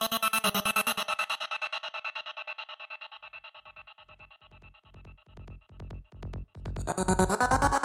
Uh...